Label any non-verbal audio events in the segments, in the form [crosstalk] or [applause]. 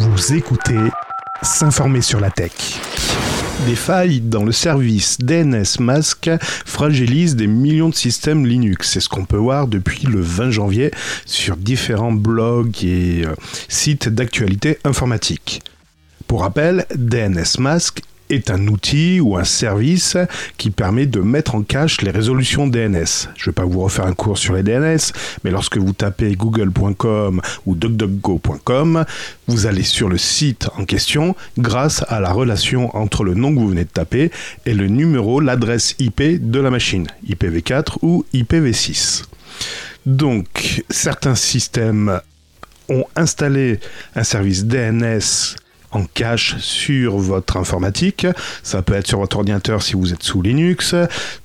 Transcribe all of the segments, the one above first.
Vous écoutez S'informer sur la tech. Des failles dans le service DNS Mask fragilisent des millions de systèmes Linux. C'est ce qu'on peut voir depuis le 20 janvier sur différents blogs et euh, sites d'actualité informatique. Pour rappel, DNS Mask est un outil ou un service qui permet de mettre en cache les résolutions DNS. Je ne vais pas vous refaire un cours sur les DNS, mais lorsque vous tapez google.com ou duckduckgo.com, vous allez sur le site en question grâce à la relation entre le nom que vous venez de taper et le numéro, l'adresse IP de la machine, IPv4 ou IPv6. Donc, certains systèmes ont installé un service DNS en cache sur votre informatique. Ça peut être sur votre ordinateur si vous êtes sous Linux,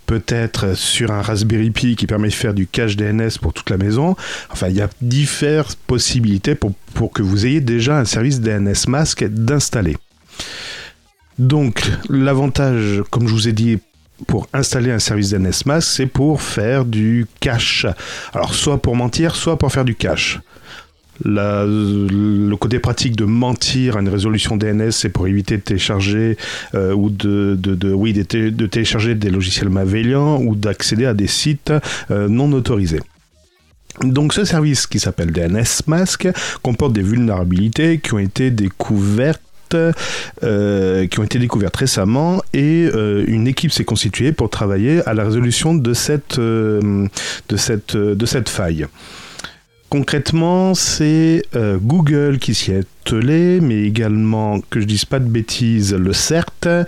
peut-être sur un Raspberry Pi qui permet de faire du cache DNS pour toute la maison. Enfin, il y a diverses possibilités pour, pour que vous ayez déjà un service DNS Mask d'installer. Donc, l'avantage, comme je vous ai dit, pour installer un service DNS Mask, c'est pour faire du cache. Alors, soit pour mentir, soit pour faire du cache le côté pratique de mentir à une résolution DNS, c'est pour éviter de télécharger euh, ou de, oui, de, télécharger des logiciels malveillants ou d'accéder à des sites euh, non autorisés. Donc ce service qui s'appelle DNS Mask comporte des vulnérabilités qui ont été découvertes euh, qui ont été découvertes récemment et une équipe s'est constituée pour travailler à la résolution de cette, de cette, de cette faille. Concrètement, c'est euh, Google qui s'y est attelé, mais également, que je dise pas de bêtises, le CERT,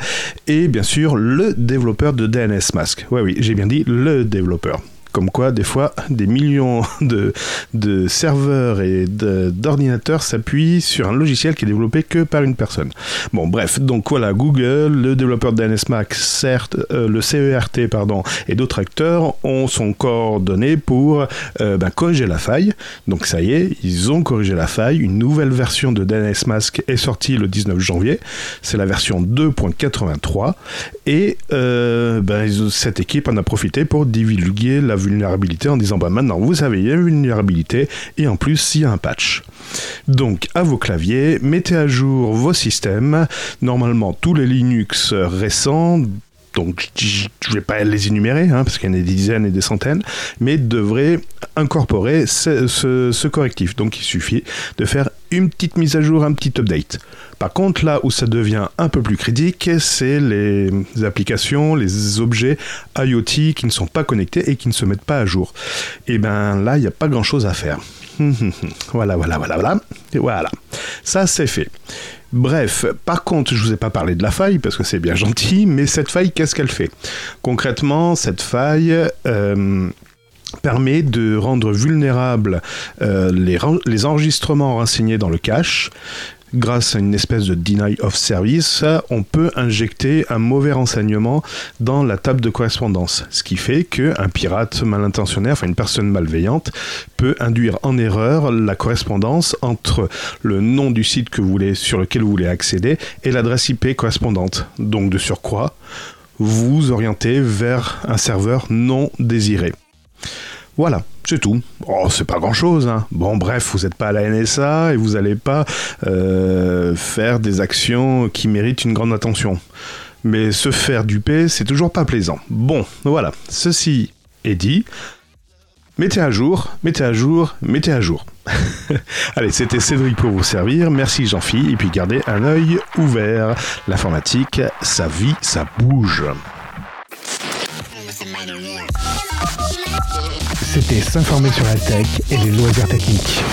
et bien sûr le développeur de DNS Mask. Ouais, oui, j'ai bien dit le développeur. Comme quoi, des fois, des millions [laughs] de, serveurs et d'ordinateurs s'appuient sur un logiciel qui est développé que par une personne. Bon, bref, donc voilà, Google, le développeur de DNSMAC, certes, euh, le CERT, pardon, et d'autres acteurs ont son coordonné pour euh, ben, corriger la faille. Donc ça y est, ils ont corrigé la faille. Une nouvelle version de DNSMask est sortie le 19 janvier. C'est la version 2.83. Et euh, ben, cette équipe en a profité pour divulguer la vulnérabilité en disant bah maintenant vous savez il y a une vulnérabilité et en plus il y a un patch. Donc à vos claviers, mettez à jour vos systèmes. Normalement tous les Linux récents donc je vais pas les énumérer, hein, parce qu'il y en a des dizaines et des centaines, mais devraient incorporer ce, correctif. Donc il suffit de faire une petite mise à jour, un petit update. Par contre, là où ça devient un peu plus critique, c'est les applications, les objets IoT qui ne sont pas connectés et qui ne se mettent pas à jour. Et eh bien là, il n'y a pas grand-chose à faire. [laughs] voilà, voilà, voilà, voilà. Et voilà. Ça, c'est fait. Bref, par contre, je vous ai pas parlé de la faille parce que c'est bien [laughs] gentil, mais cette faille, qu'est-ce qu'elle fait? Concrètement, cette faille euh, permet de rendre vulnérables euh, les, enregistrements renseignés dans le cache, grâce à une espèce de deny of service, on peut injecter un mauvais renseignement dans la table de correspondance. Ce qui fait qu'un pirate mal intentionné, enfin une personne malveillante, peut induire en erreur la correspondance entre le nom du site que vous voulez, sur lequel vous voulez accéder et l'adresse IP correspondante. Donc de surcroît, vous orientez vers un serveur non désiré. Voilà, c'est tout. Oh, c'est pas grand chose. Hein. Bon, bref, vous n'êtes pas à la NSA et vous n'allez pas euh, faire des actions qui méritent une grande attention. Mais se faire duper, c'est toujours pas plaisant. Bon, voilà. Ceci est dit. Mettez à jour, mettez à jour, mettez à jour. [laughs] Allez, c'était Cédric pour vous servir. Merci Jean-Philippe. Et puis gardez un œil ouvert. L'informatique, ça vit, ça bouge. C'était s'informer sur la tech et les loisirs techniques.